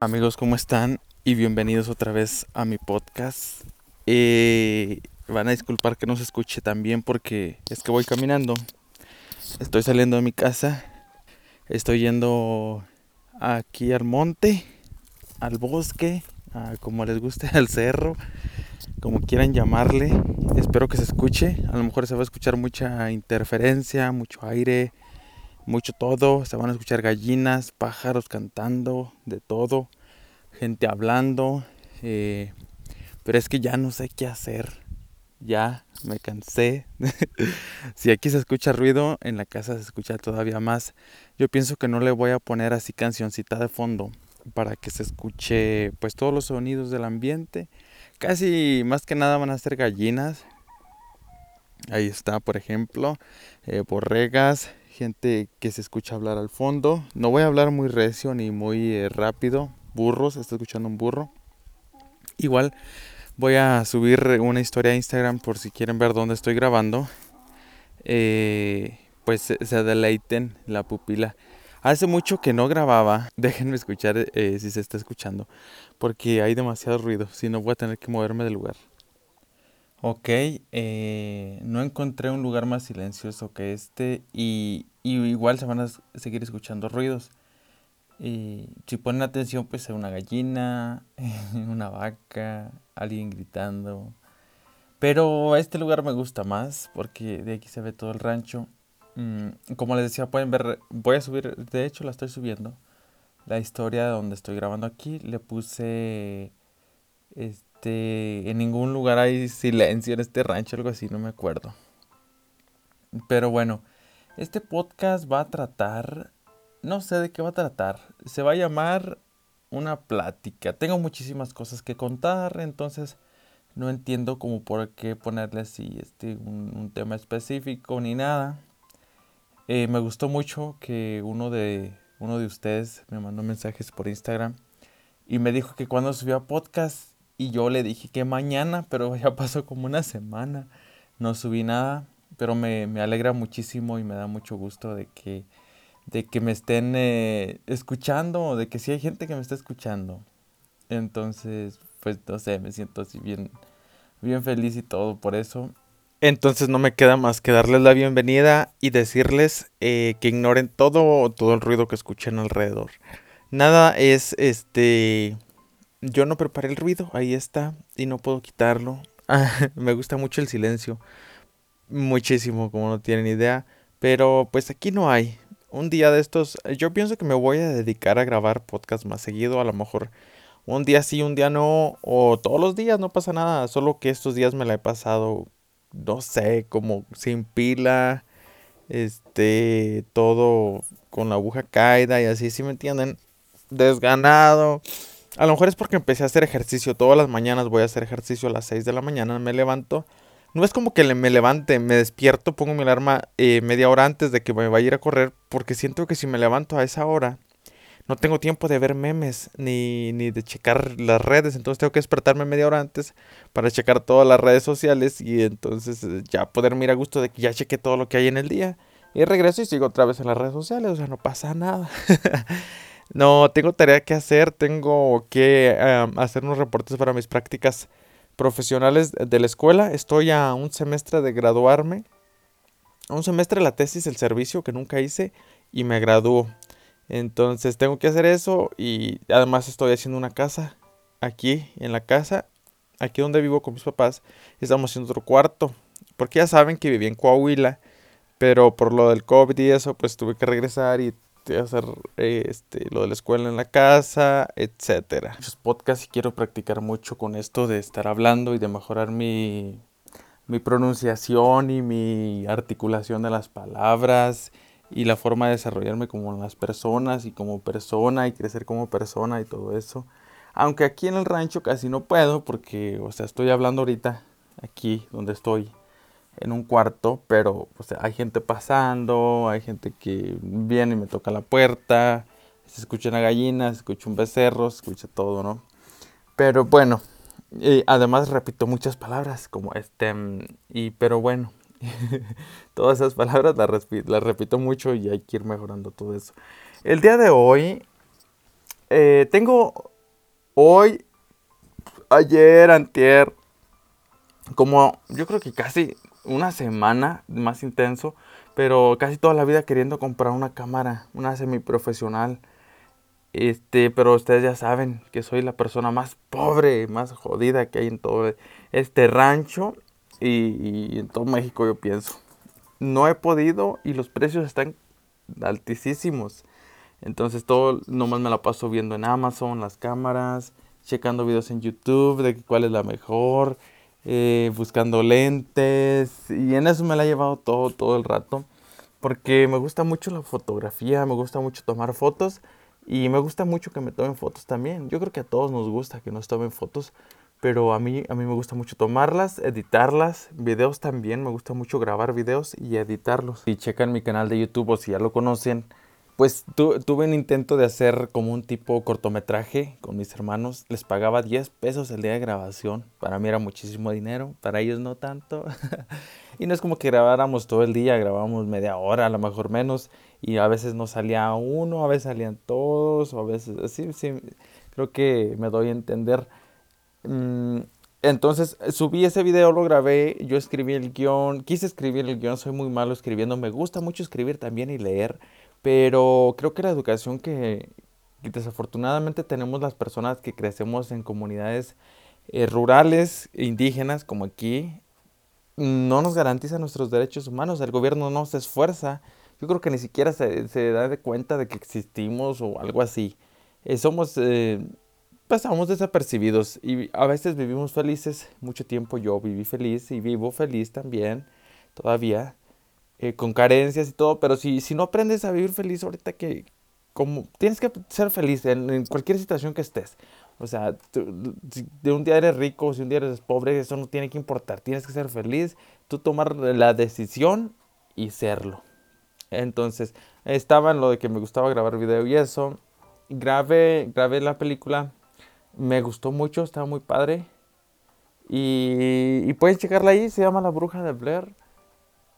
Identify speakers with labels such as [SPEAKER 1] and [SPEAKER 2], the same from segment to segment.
[SPEAKER 1] Amigos, ¿cómo están? Y bienvenidos otra vez a mi podcast. Eh, van a disculpar que no se escuche tan bien porque es que voy caminando. Estoy saliendo de mi casa. Estoy yendo aquí al monte, al bosque, a como les guste, al cerro, como quieran llamarle. Espero que se escuche. A lo mejor se va a escuchar mucha interferencia, mucho aire, mucho todo. Se van a escuchar gallinas, pájaros cantando, de todo, gente hablando. Eh, pero es que ya no sé qué hacer. Ya me cansé. si aquí se escucha ruido, en la casa se escucha todavía más. Yo pienso que no le voy a poner así cancioncita de fondo para que se escuche pues todos los sonidos del ambiente. Casi más que nada van a ser gallinas. Ahí está, por ejemplo, eh, borregas, gente que se escucha hablar al fondo. No voy a hablar muy recio ni muy eh, rápido. Burros, está escuchando un burro. Igual voy a subir una historia a Instagram por si quieren ver dónde estoy grabando. Eh, pues se deleiten la pupila. Hace mucho que no grababa. Déjenme escuchar eh, si se está escuchando. Porque hay demasiado ruido. Si no voy a tener que moverme del lugar. Ok, eh, no encontré un lugar más silencioso que este y, igual se van a seguir escuchando ruidos. Y si ponen atención, pues una gallina, una vaca, alguien gritando. Pero este lugar me gusta más porque de aquí se ve todo el rancho. Mm, como les decía, pueden ver, voy a subir, de hecho la estoy subiendo. La historia donde estoy grabando aquí, le puse este, en ningún lugar hay silencio en este rancho, algo así, no me acuerdo. Pero bueno, este podcast va a tratar, no sé de qué va a tratar, se va a llamar una plática. Tengo muchísimas cosas que contar, entonces no entiendo cómo por qué ponerle así este, un, tema específico ni nada. Eh, me gustó mucho que uno de, uno de ustedes me mandó mensajes por Instagram y me dijo que cuando subía podcast y yo le dije que mañana, pero ya pasó como una semana. No subí nada, pero me, alegra muchísimo y me da mucho gusto de que, de que me estén eh, escuchando, de que sí hay gente que me está escuchando. Entonces, pues no sé, me siento así bien, bien feliz y todo por eso. Entonces no me queda más que darles la bienvenida y decirles eh, que ignoren todo, todo el ruido que escuchen alrededor. Nada es este yo no preparé el ruido, ahí está, y no puedo quitarlo. me gusta mucho el silencio, muchísimo, como no tienen idea, pero pues aquí no hay. Un día de estos, yo pienso que me voy a dedicar a grabar podcast más seguido, a lo mejor un día sí, un día no, o todos los días, no pasa nada, solo que estos días me la he pasado, no sé, como sin pila, este, todo con la aguja caída y así, si me entienden, desganado. A lo mejor es porque empecé a hacer ejercicio. Todas las mañanas voy a hacer ejercicio a las 6 de la mañana. Me levanto. No es como que me levante, me despierto, pongo mi alarma eh, media hora antes de que me vaya a ir a correr. Porque siento que si me levanto a esa hora, no tengo tiempo de ver memes ni, ni de checar las redes. Entonces tengo que despertarme media hora antes para checar todas las redes sociales. Y entonces eh, ya poderme ir a gusto de que ya cheque todo lo que hay en el día. Y regreso y sigo otra vez en las redes sociales. O sea, no pasa nada. No, tengo tarea que hacer, tengo que hacer unos reportes para mis prácticas profesionales de la escuela. Estoy a un semestre de graduarme. un semestre la tesis, el servicio que nunca hice y me gradúo. Entonces tengo que hacer eso y además estoy haciendo una casa aquí en la casa, aquí donde vivo con mis papás. Estamos haciendo otro cuarto, porque ya saben que viví en Coahuila, pero por lo del COVID y eso, pues tuve que regresar y este, hacer este, lo de la escuela en la casa, etcétera. Muchos podcasts y quiero practicar mucho con esto de estar hablando y de mejorar mi, mi pronunciación y mi articulación de las palabras y la forma de desarrollarme como las personas y como persona y crecer como persona y todo eso. Aunque aquí en el rancho casi no puedo porque, o sea, estoy hablando ahorita aquí donde estoy en un cuarto, pero hay gente pasando, hay gente que viene y me toca la puerta, se escucha una gallina, se escucha un becerro, se escucha todo, ¿no? Pero bueno, además repito muchas palabras como este, y pero bueno, todas esas palabras las, las repito mucho y hay que ir mejorando todo eso. El día de hoy Eh, tengo hoy, ayer, antier, como yo creo que casi una semana más intenso, pero casi toda la vida queriendo comprar una cámara, una semiprofesional. Este, pero ustedes ya saben que soy la persona más pobre, más jodida que hay en todo este rancho y, en todo México, yo pienso. No he podido y los precios están altísimos. Entonces todo nomás me la paso viendo en Amazon, las cámaras, checando videos en YouTube de cuál es la mejor, eh, buscando lentes y en eso me la he llevado todo, todo el rato. Porque me gusta mucho la fotografía, me gusta mucho tomar fotos y me gusta mucho que me tomen fotos también. Yo creo que a todos nos gusta que nos tomen fotos, pero a mí, a mí me gusta mucho tomarlas, editarlas, videos también, me gusta mucho grabar videos y editarlos. Si checan mi canal de YouTube o si ya lo conocen, pues tuve un intento de hacer como un tipo cortometraje con mis hermanos. Les pagaba 10 pesos el día de grabación. Para mí era muchísimo dinero, para ellos no tanto. y no es como que grabáramos todo el día, grabábamos media hora, a lo mejor menos. Y a veces no salía uno, a veces salían todos, o a veces así. Sí, creo que me doy a entender. Mm, entonces subí ese video, lo grabé, yo escribí el guion, quise escribir el guion, soy muy malo escribiendo, me gusta mucho escribir también y leer, pero creo que la educación que, desafortunadamente tenemos las personas que crecemos en comunidades eh, rurales, indígenas, como aquí, no nos garantiza nuestros derechos humanos. El gobierno no se esfuerza. Yo creo que ni siquiera se, da de cuenta de que existimos o algo así. Eh, somos, eh, pasamos desapercibidos y a veces vivimos felices. Mucho tiempo yo viví feliz y vivo feliz también, todavía. Eh, con carencias y todo, pero si, si no aprendes a vivir feliz ahorita que como tienes que ser feliz en, cualquier situación que estés. O sea, si de un día eres rico, si un día eres pobre, eso no tiene que importar. Tienes que ser feliz, tú tomar la decisión y serlo. Entonces, estaba en lo de que me gustaba grabar video y eso. Grabé, grabé la película. Me gustó mucho, estaba muy padre. Y, y pueden checarla ahí, se llama La Bruja de Blair.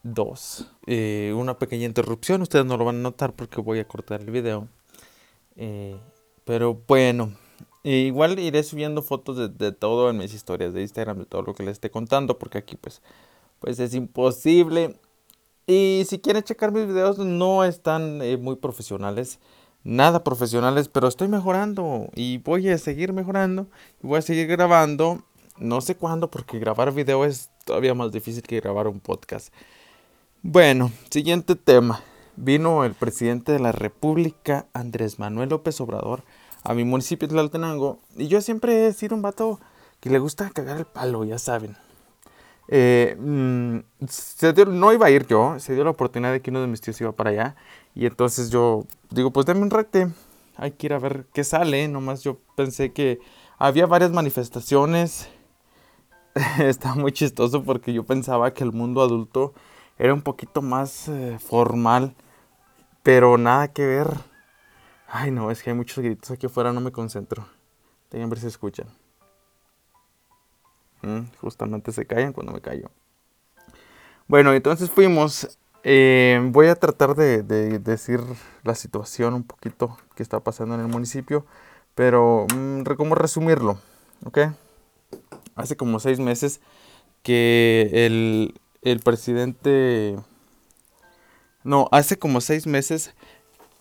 [SPEAKER 1] 2. Eh, una pequeña interrupción, ustedes no lo van a notar porque voy a cortar el video. Eh, pero bueno, igual iré subiendo fotos de, todo en mis historias de Instagram, de todo lo que les esté contando, porque aquí pues, pues es imposible. Y si quieren checar mis videos, no están eh, muy profesionales, nada profesionales, pero estoy mejorando y voy a seguir mejorando voy a seguir grabando. No sé cuándo, porque grabar video es todavía más difícil que grabar un podcast. Bueno, siguiente tema. Vino el presidente de la República, Andrés Manuel López Obrador, a mi municipio de Tlaltenango. Y yo siempre he sido un vato que le gusta cagar el palo, ya saben. Eh, mm, no iba a ir yo, se dio la oportunidad de que uno de mis tíos iba para allá. Y entonces yo digo, pues denme un rete, hay que ir a ver qué sale. Nomás yo pensé que había varias manifestaciones. Está muy chistoso porque yo pensaba que el mundo adulto era un poquito más eh, formal, pero nada que ver. Ay, no, es que hay muchos gritos aquí afuera, no me concentro. Tengan ver si escuchan. Mm, justamente se callan cuando me callo. Bueno, entonces fuimos. Eh, voy a tratar de, decir la situación un poquito que está pasando en el municipio, pero mm, ¿cómo resumirlo? ¿Ok? Hace como seis meses que el, el presidente... No, hace como seis meses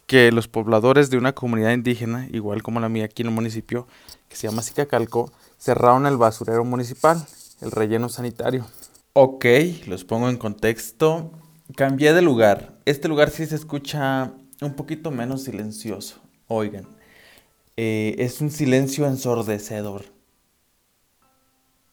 [SPEAKER 1] que los pobladores de una comunidad indígena, igual como la mía aquí en el municipio, que se llama Sicacalco, cerraron el basurero municipal, el relleno sanitario. Ok, los pongo en contexto. Cambié de lugar. Este lugar sí se escucha un poquito menos silencioso. Oigan, eh, es un silencio ensordecedor.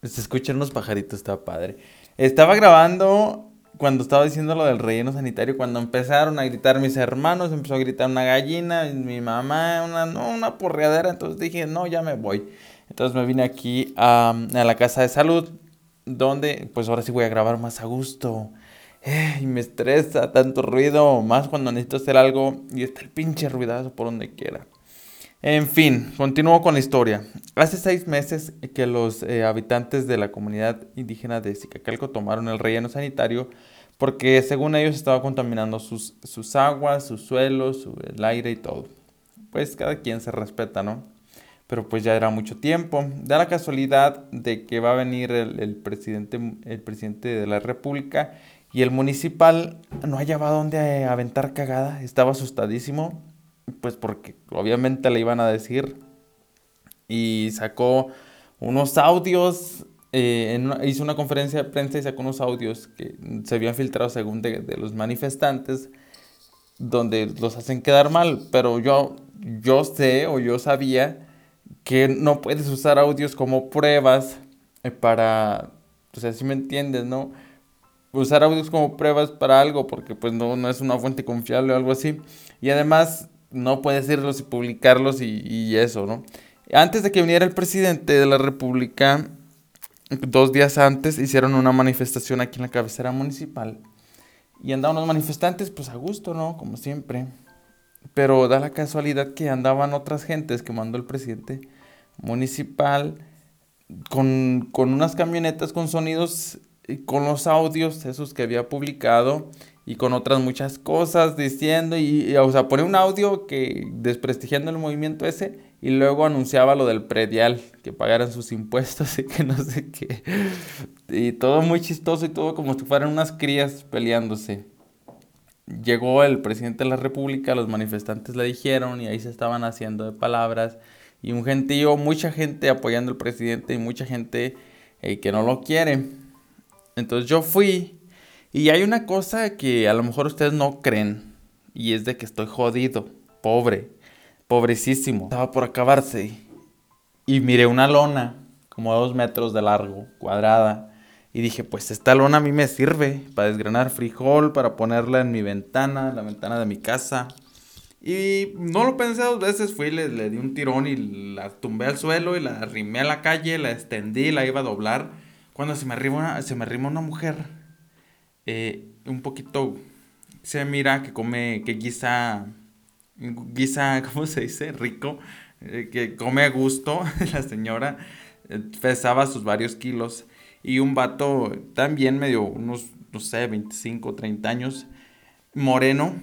[SPEAKER 1] Se escuchan unos pajaritos, está padre. Estaba grabando cuando estaba diciendo lo del relleno sanitario, cuando empezaron a gritar mis hermanos, empezó a gritar una gallina, mi mamá, una, no, una porreadera, entonces dije, no, ya me voy. Entonces me vine aquí a, la casa de salud, donde pues ahora sí voy a grabar más a gusto. y me estresa tanto ruido, más cuando necesito hacer algo y está el pinche ruidazo por donde quiera. En fin, continúo con la historia. Hace seis meses que los eh, habitantes de la comunidad indígena de Sicacalco tomaron el relleno sanitario porque según ellos estaba contaminando sus, sus aguas, sus suelos, el aire y todo. pues cada quien se respeta, ¿no? Pero pues ya era mucho tiempo. Da la casualidad de que va a venir el, presidente, el presidente de la República y el municipal no hallaba dónde aventar cagada. Estaba asustadísimo, pues porque obviamente le iban a decir. Y sacó unos audios eh, hizo una conferencia de prensa y sacó unos audios que se habían filtrado según de, los manifestantes donde los hacen quedar mal, pero yo, yo sé o yo sabía que no puedes usar audios como pruebas eh, para, o sea, si me entiendes, ¿no? Usar audios como pruebas para algo porque pues no, no es una fuente confiable o algo así. Y además no puedes irlos y publicarlos y, y eso, ¿no? Antes de que viniera el presidente de la República, dos días antes hicieron una manifestación aquí en la cabecera municipal. Y andaban los manifestantes, pues a gusto, ¿no? Como siempre. Pero da la casualidad que andaban otras gentes que mandó el presidente municipal con, con unas camionetas con sonidos, con los audios, esos que había publicado, y con otras muchas cosas diciendo, y, y o sea, pone un audio que desprestigiando el movimiento ese, y luego anunciaba lo del predial, que pagaran sus impuestos y que no sé qué. Y todo muy chistoso y todo como si fueran unas crías peleándose. Llegó el presidente de la República, los manifestantes le dijeron y ahí se estaban haciendo de palabras. Y un gentío, mucha gente apoyando al presidente y mucha gente eh, que no lo quiere. Entonces yo fui y hay una cosa que a lo mejor ustedes no creen y es de que estoy jodido, pobre pobrecísimo, estaba por acabarse. Y miré una lona, como dos metros de largo, cuadrada. Y dije, pues esta lona a mí me sirve para desgranar frijol, para ponerla en mi ventana, la ventana de mi casa. Y no lo pensé dos veces, fui, le, le di un tirón y la tumbé al suelo y la arrimé a la calle, la extendí, la iba a doblar. Cuando se me arrima una, se me arrima una mujer, eh, un poquito, se mira que come, que guisa guisa, ¿cómo se dice? Rico, eh, que come a gusto, la señora eh, pesaba sus varios kilos y un vato también medio, unos, no sé, 25, 30 años, moreno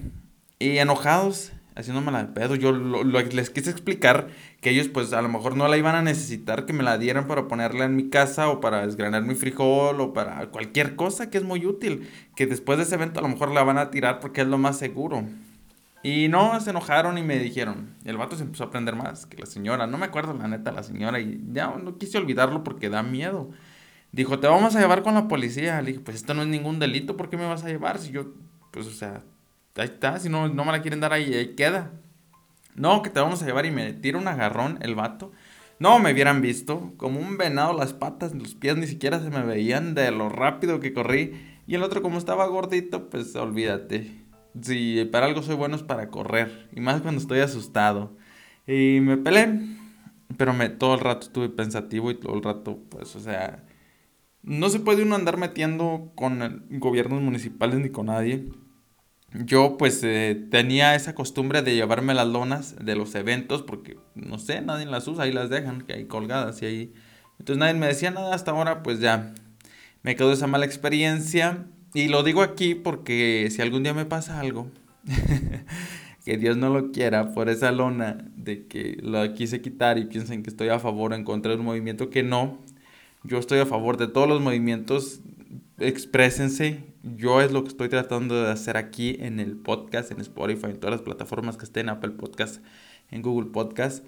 [SPEAKER 1] y enojados, haciéndome la de pedo. Yo les quise explicar que ellos pues a lo mejor no la iban a necesitar que me la dieran para ponerla en mi casa o para desgranar mi frijol o para cualquier cosa que es muy útil, que después de ese evento a lo mejor la van a tirar porque es lo más seguro. Y no, se enojaron y me dijeron. el vato se empezó a aprender más que la señora. No me acuerdo la neta la señora y ya no quise olvidarlo porque da miedo. Dijo, te vamos a llevar con la policía. Le dije, pues esto no es ningún delito, ¿por qué me vas a llevar? Si yo, pues o sea, ahí está, si no, no me la quieren dar ahí, ahí queda. No, que te vamos a llevar y me tira un agarrón el vato. No me hubieran visto, como un venado las patas, los pies ni siquiera se me veían de lo rápido que corrí. Y el otro como estaba gordito, pues olvídate. Si para algo soy bueno es para correr. Y más cuando estoy asustado. Y me peleé. Pero me, todo el rato estuve pensativo y todo el rato, pues, o sea, no se puede uno andar metiendo con gobiernos municipales ni con nadie. Yo pues eh, tenía esa costumbre de llevarme las lonas de los eventos porque, no sé, nadie las usa, ahí las dejan, que hay colgadas y ahí... Entonces nadie me decía nada hasta ahora, pues ya me quedó esa mala experiencia. Y lo digo aquí porque si algún día me pasa algo, que Dios no lo quiera, por esa lona de que la quise quitar y piensen que estoy a favor o en contra de un movimiento que no, yo estoy a favor de todos los movimientos, exprésense, yo es lo que estoy tratando de hacer aquí en el podcast, en Spotify, en todas las plataformas que estén, Apple Podcast, en Google Podcast.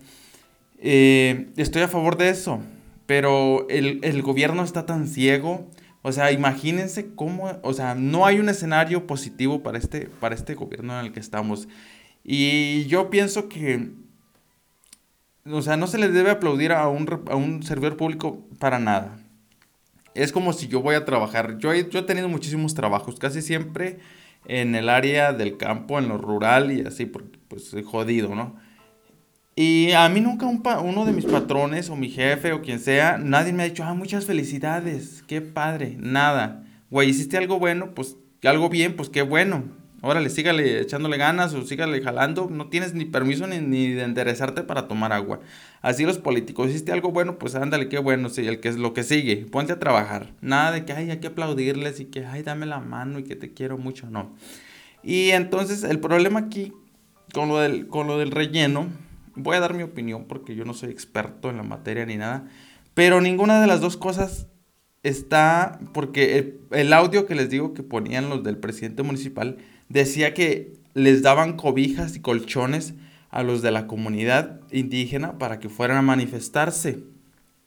[SPEAKER 1] Eh, estoy a favor de eso, pero el, el gobierno está tan ciego o sea, imagínense cómo, o sea, no hay un escenario positivo para este, para este gobierno en el que estamos. Y yo pienso que, o sea, no se le debe aplaudir a un, a un servidor público para nada. Es como si yo voy a trabajar. Yo he, yo he tenido muchísimos trabajos, casi siempre en el área del campo, en lo rural y así, porque pues jodido, ¿no? Y a mí nunca uno de mis patrones o mi jefe o quien sea, nadie me ha dicho, ah, muchas felicidades, qué padre, nada. Güey, hiciste algo bueno, pues algo bien, pues qué bueno. Órale, sígale echándole ganas o sígale jalando. No tienes ni permiso ni, ni de enderezarte para tomar agua. Así los políticos, hiciste algo bueno, pues ándale, qué bueno, sí, el que es lo que sigue. Ponte a trabajar. Nada de que, ay, hay que aplaudirles y que, ay, dame la mano y que te quiero mucho, no. Y entonces el problema aquí con lo del, con lo del relleno Voy a dar mi opinión porque yo no soy experto en la materia ni nada. Pero ninguna de las dos cosas está, porque el, audio que les digo que ponían los del presidente municipal decía que les daban cobijas y colchones a los de la comunidad indígena para que fueran a manifestarse.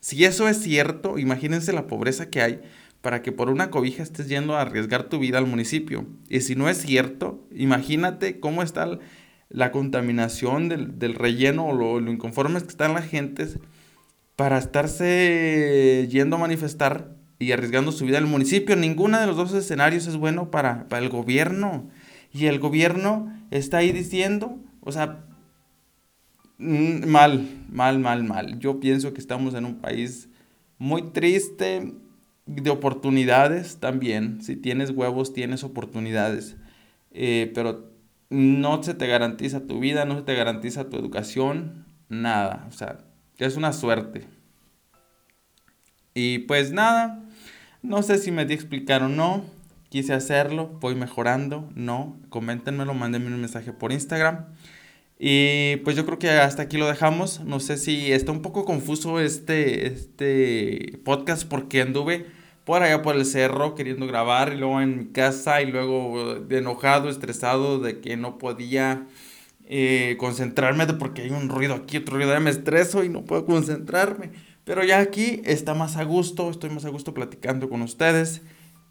[SPEAKER 1] Si eso es cierto, imagínense la pobreza que hay para que por una cobija estés yendo a arriesgar tu vida al municipio. Y si no es cierto, imagínate cómo está la contaminación del, relleno o lo, inconformes que están las gentes para estarse yendo a manifestar y arriesgando su vida al municipio. Ninguno de los dos escenarios es bueno para, para el gobierno. Y el gobierno está ahí diciendo, o sea, mm, mal, mal, mal, mal. Yo pienso que estamos en un país muy triste, de oportunidades también. Si tienes huevos, tienes oportunidades. Eh, pero no se te garantiza tu vida, no se te garantiza tu educación, nada. O sea, es una suerte. Y pues nada, no sé si me di explicar o no. Quise hacerlo, voy mejorando, no. Coméntenmelo, mándenme un mensaje por Instagram. Y pues yo creo que hasta aquí lo dejamos. No sé si está un poco confuso este, este podcast porque anduve por allá por el cerro queriendo grabar y luego en mi casa y luego enojado, estresado de que no podía eh, concentrarme porque hay un ruido aquí, otro ruido, ya me estreso y no puedo concentrarme. Pero ya aquí está más a gusto, estoy más a gusto platicando con ustedes.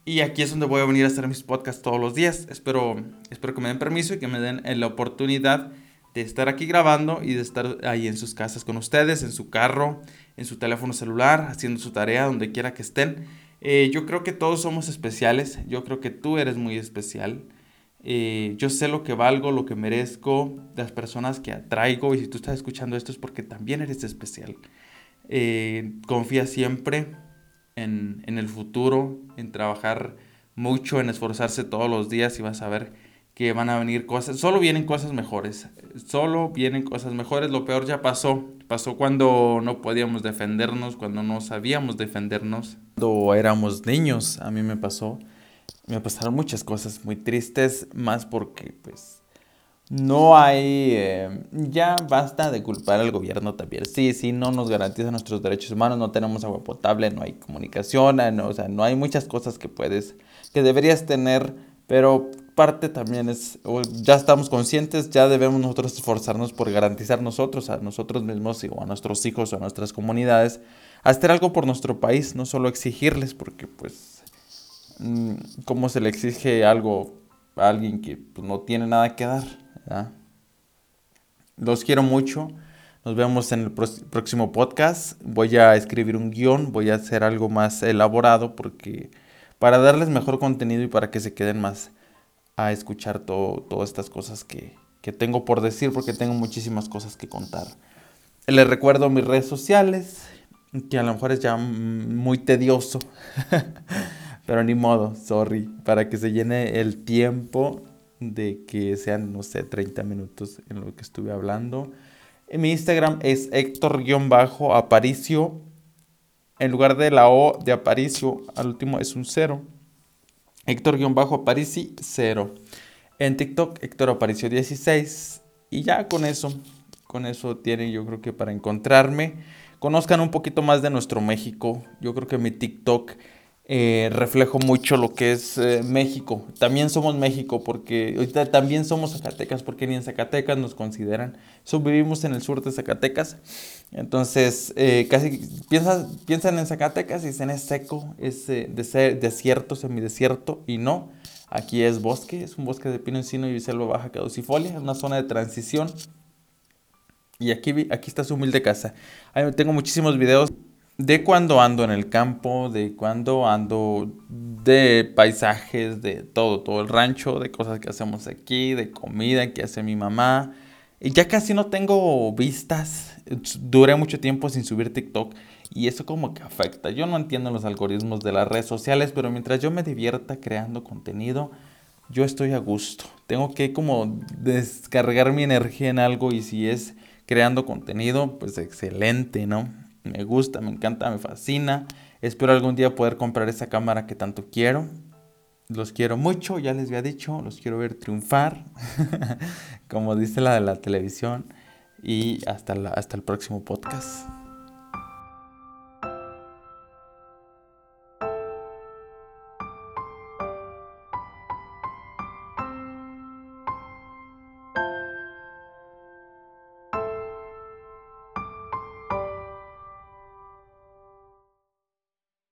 [SPEAKER 1] Y aquí es donde voy a venir a hacer mis podcasts todos los días. Espero, espero que me den permiso y que me den la oportunidad de estar aquí grabando y de estar ahí en sus casas con ustedes, en su carro, en su teléfono celular, haciendo su tarea, donde quiera que estén. Eh, yo creo que todos somos especiales, yo creo que tú eres muy especial. Eh, yo sé lo que valgo, lo que merezco, las personas que atraigo y si tú estás escuchando esto es porque también eres especial. Eh, confía siempre en, en, el futuro, en trabajar mucho, en esforzarse todos los días y vas a ver que van a venir cosas, solo vienen cosas mejores, solo vienen cosas mejores, lo peor ya pasó, pasó cuando no podíamos defendernos, cuando no sabíamos defendernos, cuando éramos niños, a mí me pasó, me pasaron muchas cosas muy tristes, más porque pues no hay, eh, ya basta de culpar al gobierno también. Sí, sí, no nos garantiza nuestros derechos humanos, no tenemos agua potable, no hay comunicación, ah, no, o sea, no hay muchas cosas que puedes, que deberías tener, pero parte también es, ya estamos conscientes, ya debemos nosotros esforzarnos por garantizar nosotros, a nosotros mismos o a nuestros hijos o a nuestras comunidades, hacer algo por nuestro país, no solo exigirles, porque pues, mm, ¿cómo se le exige algo a alguien que pues, no tiene nada que dar? Los quiero mucho. Nos vemos en el próximo podcast. Voy a escribir un guion, voy a hacer algo más elaborado porque para darles mejor contenido y para que se queden más a escuchar todo, todas estas cosas que, que tengo por decir porque tengo muchísimas cosas que contar. Les recuerdo mis redes sociales, que a lo mejor es ya muy tedioso, pero ni modo, sorry, para que se llene el tiempo de que sean, no sé, 30 minutos en lo que estuve hablando. En mi Instagram es Héctor-Aparicio. En lugar de la O de Aparicio, al último es un cero. Héctor-Aparici 0. En TikTok, Héctor Aparicio 16. Y ya con eso, con eso tienen yo creo que para encontrarme. Conozcan un poquito más de nuestro México. Yo creo que mi TikTok eh, reflejo mucho lo que es eh, México. También somos México porque ahorita también somos Zacatecas porque ni en Zacatecas nos consideran. Vivimos en el sur de Zacatecas. Entonces, eh, casi piensan en Zacatecas y dicen es seco, es de desierto, semidesierto y no. Aquí es bosque, es un bosque de pino encino y selva baja caducifolia, es una zona de transición. Y aquí, aquí está su humilde casa. Ahí tengo muchísimos videos de cuando ando en el campo, de cuando ando de paisajes, de todo, todo el rancho, de cosas que hacemos aquí, de comida que hace mi mamá. Y ya casi no tengo vistas. Duré mucho tiempo sin subir TikTok y eso como que afecta. Yo no entiendo los algoritmos de las redes sociales, pero mientras yo me divierta creando contenido, yo estoy a gusto. Tengo que como descargar mi energía en algo y si es creando contenido, pues excelente, ¿no? Me gusta, me encanta, me fascina. Espero algún día poder comprar esa cámara que tanto quiero. Los quiero mucho, ya les había dicho, los quiero ver triunfar, como dice la de la televisión. y hasta, hasta el próximo podcast.